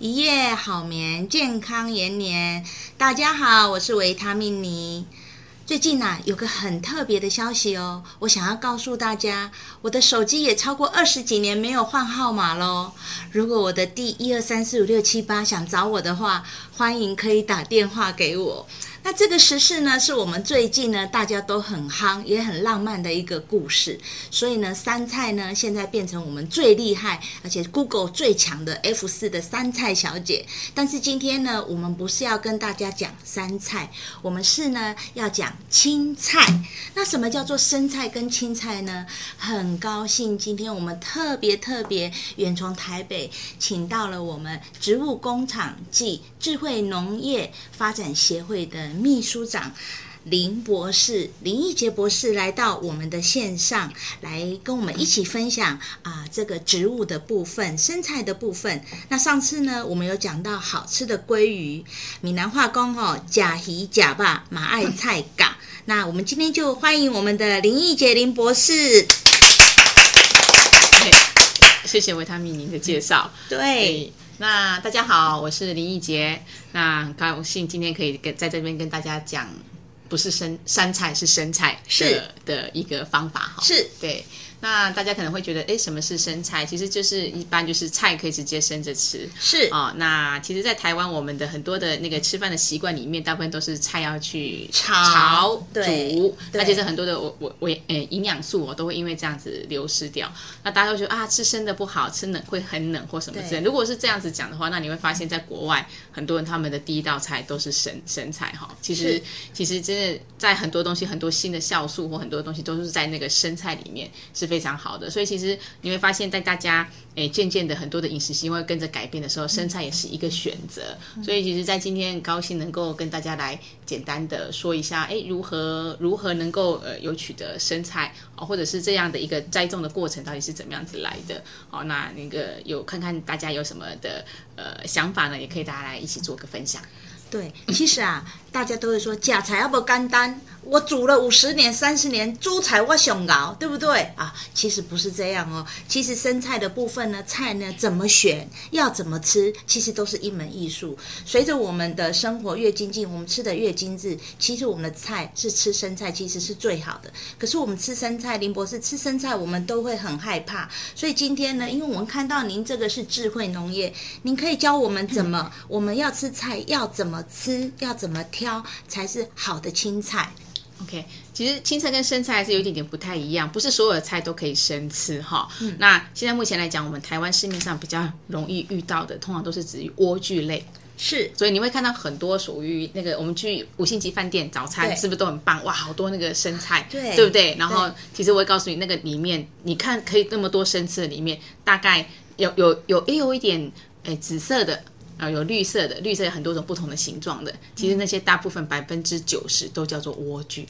一夜好眠，健康延年。大家好，我是维他命尼。最近啊，有个很特别的消息哦，我想要告诉大家，我的手机也超过二十几年没有换号码喽。如果我的第一二三四五六七八想找我的话，欢迎可以打电话给我。那这个时事呢，是我们最近呢大家都很夯也很浪漫的一个故事。所以呢，杉菜呢现在变成我们最厉害而且 Google 最强的 F 四的杉菜小姐。但是今天呢，我们不是要跟大家讲杉菜，我们是呢要讲青菜。那什么叫做生菜跟青菜呢？很高兴今天我们特别特别远从台北请到了我们植物工厂暨智慧农业发展协会的。秘书长林博士，林义杰博士来到我们的线上，来跟我们一起分享啊，这个植物的部分，生菜的部分。那上次呢，我们有讲到好吃的鲑鱼，闽南话工哦，假鱼假霸马爱菜嘎。那我们今天就欢迎我们的林义杰林博士。谢谢维他命您的介绍。对。对那大家好，我是林奕杰。那很高兴今天可以跟在这边跟大家讲，不是生山菜是生菜的是的一个方法哈。是对。那大家可能会觉得，哎，什么是生菜？其实就是一般就是菜可以直接生着吃。是哦。那其实，在台湾，我们的很多的那个吃饭的习惯里面，大部分都是菜要去炒、炒煮。那其实很多的我我我呃营养素我都会因为这样子流失掉。那大家都觉得啊，吃生的不好，吃冷会很冷或什么之类。如果是这样子讲的话，那你会发现在国外很多人他们的第一道菜都是生生菜哈。其实其实真的在很多东西很多新的酵素或很多东西都是在那个生菜里面是。非常好的，所以其实你会发现，在大家诶渐渐的很多的饮食习惯跟着改变的时候，生菜也是一个选择。所以其实，在今天很高兴能够跟大家来简单的说一下，诶如何如何能够呃有取得生菜哦，或者是这样的一个栽种的过程到底是怎么样子来的哦？那那个有看看大家有什么的呃想法呢？也可以大家来一起做个分享。对，其实啊，大家都会说假菜要不简单。我煮了五十年、三十年，猪菜我想熬，对不对啊？其实不是这样哦。其实生菜的部分呢，菜呢怎么选，要怎么吃，其实都是一门艺术。随着我们的生活越精进，我们吃的越精致，其实我们的菜是吃生菜，其实是最好的。可是我们吃生菜，林博士吃生菜，我们都会很害怕。所以今天呢，因为我们看到您这个是智慧农业，您可以教我们怎么，我们要吃菜要怎么吃，要怎么挑才是好的青菜。OK，其实青菜跟生菜还是有一点点不太一样，不是所有的菜都可以生吃哈。嗯、那现在目前来讲，我们台湾市面上比较容易遇到的，通常都是指于莴苣类。是，所以你会看到很多属于那个我们去五星级饭店早餐，是不是都很棒？哇，好多那个生菜，对，对不对？然后其实我会告诉你，那个里面你看可以那么多生吃的里面，大概有有有也有一点诶紫色的。啊，有绿色的，绿色有很多种不同的形状的。其实那些大部分百分之九十都叫做莴苣，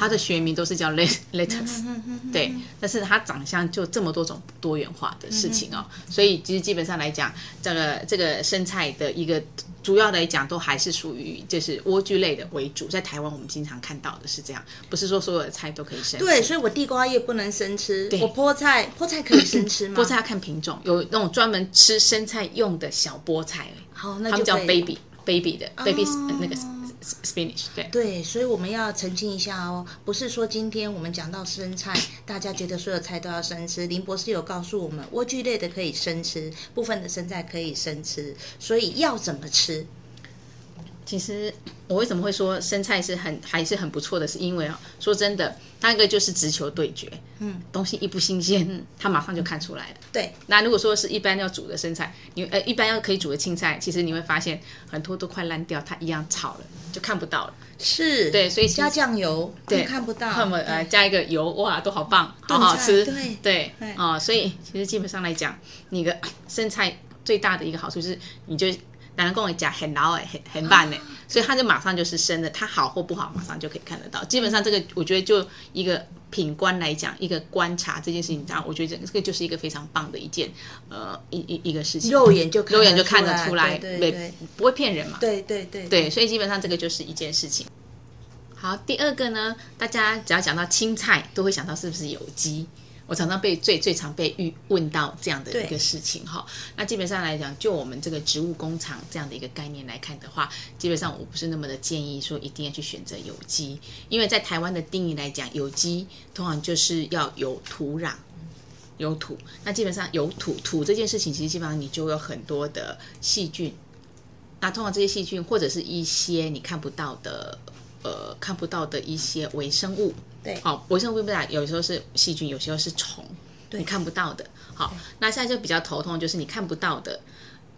它的学名都是叫 lettuce，对。但是它长相就这么多种多元化的事情哦，所以其实基本上来讲，这个这个生菜的一个。主要来讲，都还是属于就是莴苣类的为主。在台湾，我们经常看到的是这样，不是说所有的菜都可以生吃。对，所以我地瓜叶不能生吃。我菠菜，菠菜可以生吃吗？菠菜要看品种，有那种专门吃生菜用的小菠菜。好，那就他们叫 baby baby 的、哦、baby 那个。Spinach 对对，所以我们要澄清一下哦，不是说今天我们讲到生菜，大家觉得所有菜都要生吃。林博士有告诉我们，莴苣类的可以生吃，部分的生菜可以生吃，所以要怎么吃？其实我为什么会说生菜是很还是很不错的，是因为啊，说真的，它那个就是直球对决，嗯，东西一不新鲜，嗯，它马上就看出来了。对，那如果说是一般要煮的生菜，你呃一般要可以煮的青菜，其实你会发现很多都快烂掉，它一样炒了就看不到了。是，对，所以加酱油对。看不到，那么呃加一个油哇都好棒，好好吃，对对。哦，所以其实基本上来讲，你的生菜最大的一个好处就是你就。男人跟我讲很老哎，很很慢哎，所以他就马上就是生的，他好或不好，马上就可以看得到。基本上这个，我觉得就一个品观来讲，一个观察这件事情，这样我觉得这个就是一个非常棒的一件呃一一一个事情，肉眼就肉眼就看得出来，对对对，不会骗人嘛，对对对对，所以基本上这个就是一件事情。好，第二个呢，大家只要讲到青菜，都会想到是不是有机？我常常被最最常被遇问到这样的一个事情哈。那基本上来讲，就我们这个植物工厂这样的一个概念来看的话，基本上我不是那么的建议说一定要去选择有机，因为在台湾的定义来讲，有机通常就是要有土壤，有土。那基本上有土土这件事情，其实基本上你就有很多的细菌。那通常这些细菌或者是一些你看不到的，呃，看不到的一些微生物。对，好，微生物不有时候是细菌，有时候是虫，你看不到的。好，那现在就比较头痛，就是你看不到的，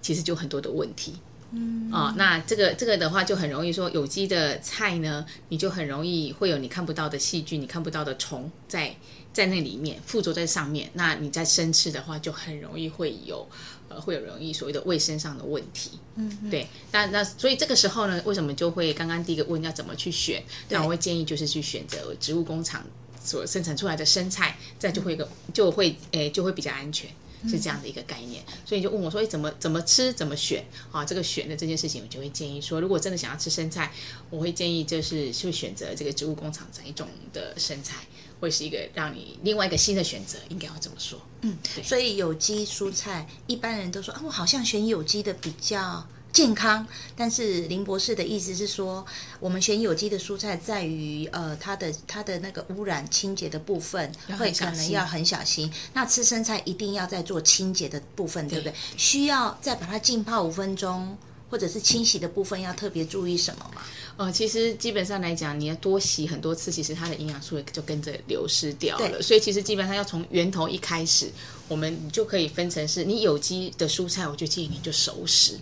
其实就很多的问题。嗯，哦，那这个这个的话，就很容易说有机的菜呢，你就很容易会有你看不到的细菌，你看不到的虫在在那里面附着在上面。那你在生吃的话，就很容易会有呃。会有容易所谓的卫生上的问题，嗯，对，那那所以这个时候呢，为什么就会刚刚第一个问要怎么去选？那我会建议就是去选择植物工厂所生产出来的生菜，这样就会个就会诶就会比较安全，是这样的一个概念。所以就问我说，哎，怎么怎么吃，怎么选啊？这个选的这件事情，我就会建议说，如果真的想要吃生菜，我会建议就是去选择这个植物工厂栽种的生菜。会是一个让你另外一个新的选择，应该要怎么说。嗯，对。所以有机蔬菜，一般人都说啊，我好像选有机的比较健康。但是林博士的意思是说，我们选有机的蔬菜，在于呃它的它的那个污染清洁的部分，会可能要很小心。那吃生菜一定要在做清洁的部分，对，不对？需要再把它浸泡五分钟。或者是清洗的部分要特别注意什么吗？呃，其实基本上来讲，你要多洗很多次，其实它的营养素也就跟着流失掉了。所以其实基本上要从源头一开始，我们就可以分成是你有机的蔬菜，我就建议你就熟食。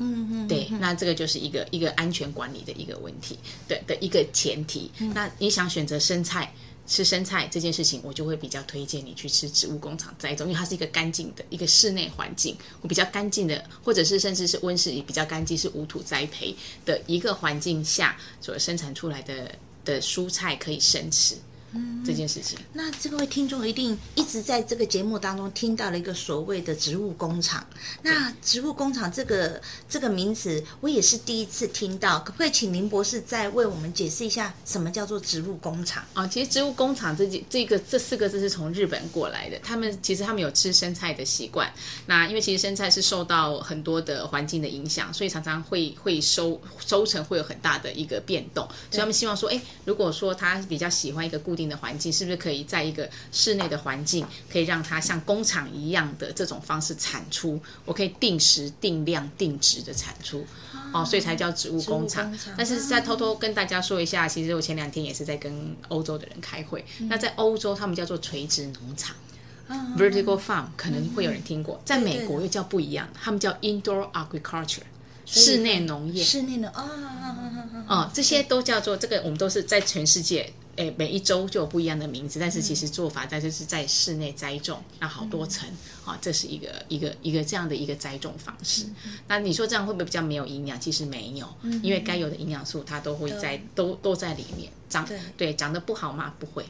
嗯嗯，对，那这个就是一个一个安全管理的一个问题，对的一个前提。嗯、那你想选择生菜？吃生菜这件事情，我就会比较推荐你去吃植物工厂栽种，因为它是一个干净的一个室内环境，我比较干净的，或者是甚至是温室也比较干净，是无土栽培的一个环境下所生产出来的的蔬菜可以生吃。嗯，这件事情，那这位听众一定一直在这个节目当中听到了一个所谓的植物工厂。那植物工厂这个这个名词，我也是第一次听到，可不可以请林博士再为我们解释一下，什么叫做植物工厂啊？其实植物工厂这几这个这四个字是从日本过来的，他们其实他们有吃生菜的习惯。那因为其实生菜是受到很多的环境的影响，所以常常会会收收成会有很大的一个变动，所以他们希望说，哎，如果说他比较喜欢一个固定。的环境是不是可以在一个室内的环境，可以让它像工厂一样的这种方式产出？我可以定时、定量、定值的产出，哦，所以才叫植物工厂。但是再偷偷跟大家说一下，其实我前两天也是在跟欧洲的人开会。那在欧洲，他们叫做垂直农场 （vertical farm），可能会有人听过。在美国又叫不一样，他们叫 indoor agriculture，室内农业。室内的啊，哦，这些都叫做这个，我们都是在全世界。诶，每一周就有不一样的名字，但是其实做法在就是在室内栽种，那好多层，啊，这是一个一个一个这样的一个栽种方式。那你说这样会不会比较没有营养？其实没有，因为该有的营养素它都会在都都在里面。长对长得不好吗？不会，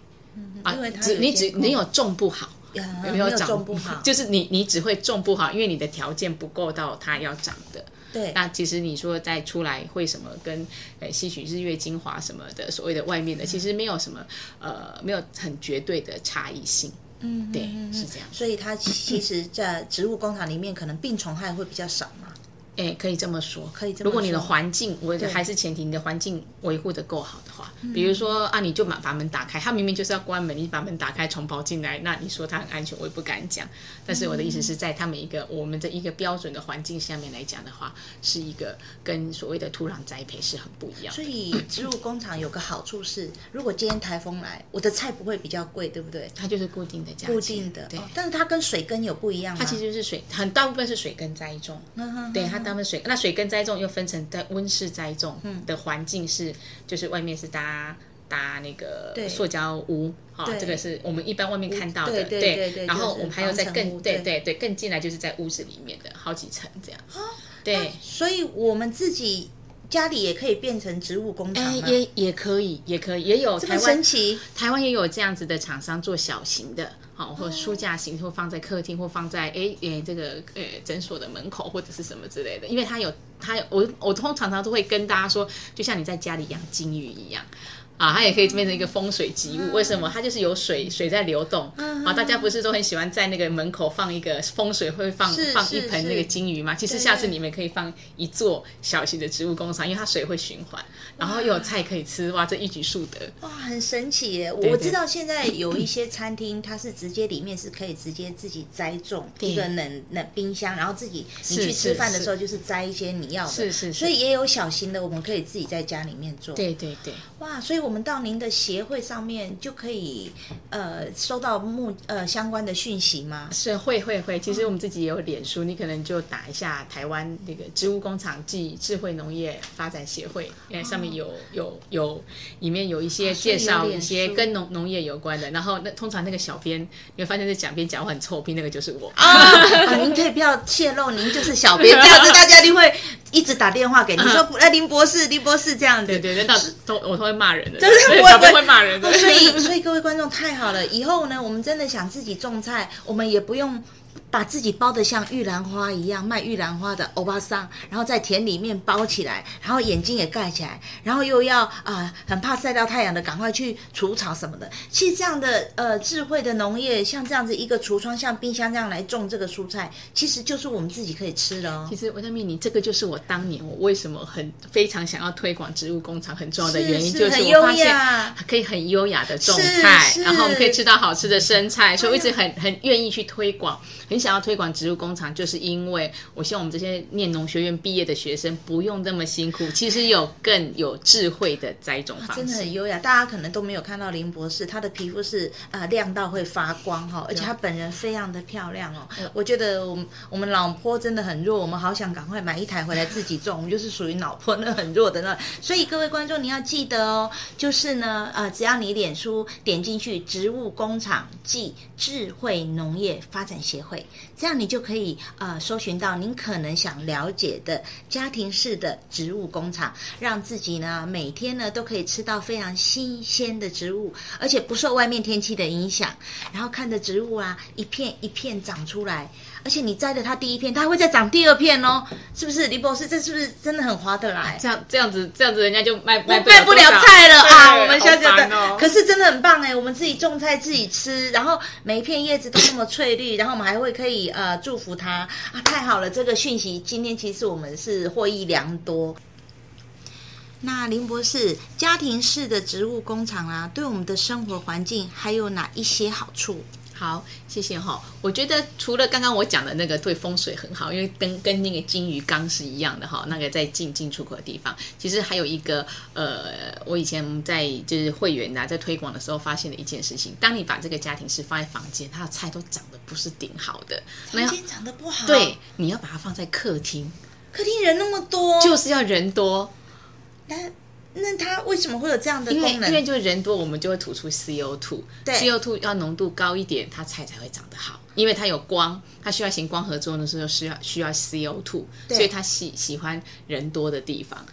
啊，只你只你有种不好，有没有长不好？就是你你只会种不好，因为你的条件不够到它要长的。对，那其实你说再出来会什么跟呃吸取日月精华什么的所谓的外面的，其实没有什么呃没有很绝对的差异性。嗯，对，是这样。所以它其实，在植物工厂里面，可能病虫害会比较少嘛。哎，可以这么说，可以这么说。如果你的环境，我还是前提，你的环境维护的够好的话，比如说啊，你就把把门打开，他明明就是要关门，你把门打开，虫跑进来，那你说它很安全，我也不敢讲。但是我的意思是在他们一个我们的一个标准的环境下面来讲的话，是一个跟所谓的土壤栽培是很不一样。所以植物工厂有个好处是，如果今天台风来，我的菜不会比较贵，对不对？它就是固定的价，固定的。对，但是它跟水根有不一样吗？它其实就是水，很大部分是水根栽种。嗯哼对，它大部分水，那水耕栽种又分成在温室栽种的环境是，就是外面是搭搭那个塑胶屋。哦，这个是我们一般外面看到的，对，然后我们还有在更对对对更进来，就是在屋子里面的好几层这样。对，所以我们自己家里也可以变成植物工厂，也也可以，也可以，也有台湾，台湾也有这样子的厂商做小型的。好，或书架型，或放在客厅，或放在诶诶这个呃诊所的门口或者是什么之类的，因为它有它有我我通常常都会跟大家说，就像你在家里养金鱼一样。啊，它也可以变成一个风水吉物。为什么？它就是有水，水在流动。啊，大家不是都很喜欢在那个门口放一个风水，会放放一盆那个金鱼吗？其实下次你们可以放一座小型的植物工厂，因为它水会循环，然后又有菜可以吃，哇，这一举数得。哇，很神奇耶！我知道现在有一些餐厅，它是直接里面是可以直接自己栽种一个冷冷冰箱，然后自己你去吃饭的时候就是摘一些你要的。是是。所以也有小型的，我们可以自己在家里面做。对对对。哇，所以我。我们到您的协会上面就可以呃收到目呃相关的讯息吗？是会会会，其实我们自己也有脸书，你可能就打一下台湾那个植物工厂暨智慧农业发展协会，因为上面有有有里面有一些介绍一些跟农农业有关的。然后那通常那个小编你会发现这讲编讲话很臭屁，那个就是我啊。您可以不要泄露，您就是小编，这样子大家就会一直打电话给你说，哎，林博士，林博士这样子。对对对，那都我都会骂人的。就是我不会骂人的，所以 所以各位观众太好了，以后呢，我们真的想自己种菜，我们也不用。把自己包得像玉兰花一样，卖玉兰花的欧巴桑，然后在田里面包起来，然后眼睛也盖起来，然后又要啊、呃、很怕晒到太阳的，赶快去除草什么的。其实这样的呃智慧的农业，像这样子一个橱窗，像冰箱这样来种这个蔬菜，其实就是我们自己可以吃的哦。其实维他命，你这个就是我当年我为什么很非常想要推广植物工厂很重要的原因，是是就是我发现可以很优雅的种菜，然后我们可以吃到好吃的生菜，所以我一直很很愿意去推广。很想要推广植物工厂，就是因为我希望我们这些念农学院毕业的学生不用那么辛苦，其实有更有智慧的栽种方式，真的很优雅。大家可能都没有看到林博士，他的皮肤是呃亮到会发光哈，而且他本人非常的漂亮哦。我觉得我们我们脑波真的很弱，我们好想赶快买一台回来自己种，我们就是属于脑波那很弱的那。所以各位观众你要记得哦，就是呢呃，只要你脸书点进去，植物工厂暨智慧农业发展协会。这样你就可以呃搜寻到您可能想了解的家庭式的植物工厂，让自己呢每天呢都可以吃到非常新鲜的植物，而且不受外面天气的影响。然后看着植物啊一片一片长出来，而且你摘了它第一片，它还会再长第二片哦，是不是？林博士，这是不是真的很划得来？这样这样子这样子，人家就卖卖卖不了菜了啊！我们小姐的，哦、可是真的很棒哎，我们自己种菜自己吃，然后每一片叶子都那么翠绿，然后我们还会可以呃祝福它啊！太好了，这个讯息今天其实我们是获益良多。那林博士，家庭式的植物工厂啊，对我们的生活环境还有哪一些好处？好，谢谢哈。我觉得除了刚刚我讲的那个对风水很好，因为跟跟那个金鱼缸是一样的哈。那个在进进出口的地方，其实还有一个呃，我以前在就是会员啊，在推广的时候发现的一件事情：当你把这个家庭式放在房间，它的菜都长得不是顶好的，房间长得不好。对，你要把它放在客厅，客厅人那么多，就是要人多。但那它为什么会有这样的功能？因为因为就人多，我们就会吐出 CO2。对，CO2 要浓度高一点，它菜才会长得好。因为它有光，它需要行光合作用的时候需要需要 CO2，对所以它喜喜欢人多的地方。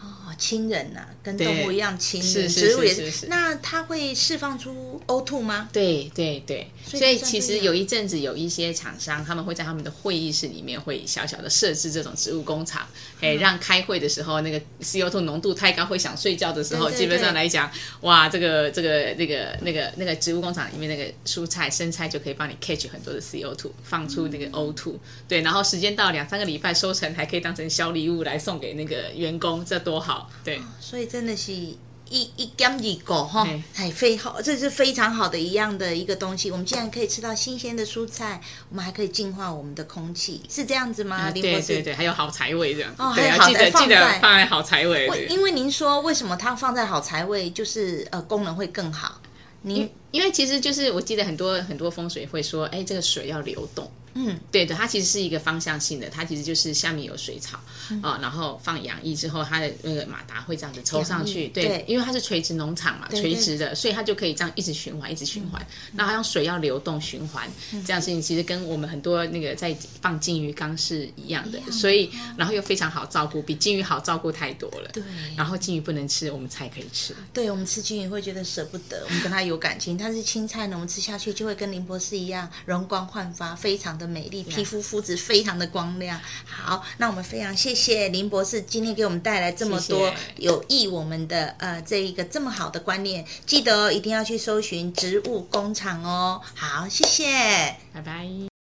哦，亲人呐、啊，跟动物一样亲人，植物也是。那它会释放出 O2 吗？对对对，所以，所以其实有一阵子有一些厂商，他们会在他们的会议室里面会小小的设置这种植物工厂，哎、嗯，让开会的时候那个 CO2 浓度太高会想睡觉的时候，对。对对，基本上来讲，哇，这个这个那个那个那个植物工厂里面那个蔬菜生菜就可以帮你 catch 很多的 CO2，放出那个 O2，嗯、对，然后时间到两三个礼拜收成，还可以当成小礼物来送给那个员工，这多好，对。所以真的是一一减一个哈，哎，非好，这是非常好的一样的一个东西。我们既然可以吃到新鲜的蔬菜，我们还可以净化我们的空气，是这样子吗？对对对，还有好财位这样。哦，还有好的记得放在好财位。因为您说为什么它放在好财位，就是呃功能会更好。您因为其实就是我记得很多很多风水会说，哎，这个水要流动。嗯，对的，它其实是一个方向性的，它其实就是下面有水草啊、嗯哦，然后放养液之后，它的那个马达会这样子抽上去，对，对，因为它是垂直农场嘛，垂直的，所以它就可以这样一直循环，一直循环。那、嗯、它用水要流动循环，嗯、这样事情其实跟我们很多那个在放金鱼缸是一样的，所以然后又非常好照顾，比金鱼好照顾太多了。对，然后金鱼不能吃，我们菜可以吃。对，我们吃金鱼会觉得舍不得，我们跟它有感情。它是青菜呢，我们吃下去就会跟林博士一样容光焕发，非常的美丽，皮肤肤质非常的光亮。好，那我们非常谢谢林博士今天给我们带来这么多有益我们的呃这一个这么好的观念，记得哦一定要去搜寻植物工厂哦。好，谢谢，拜拜。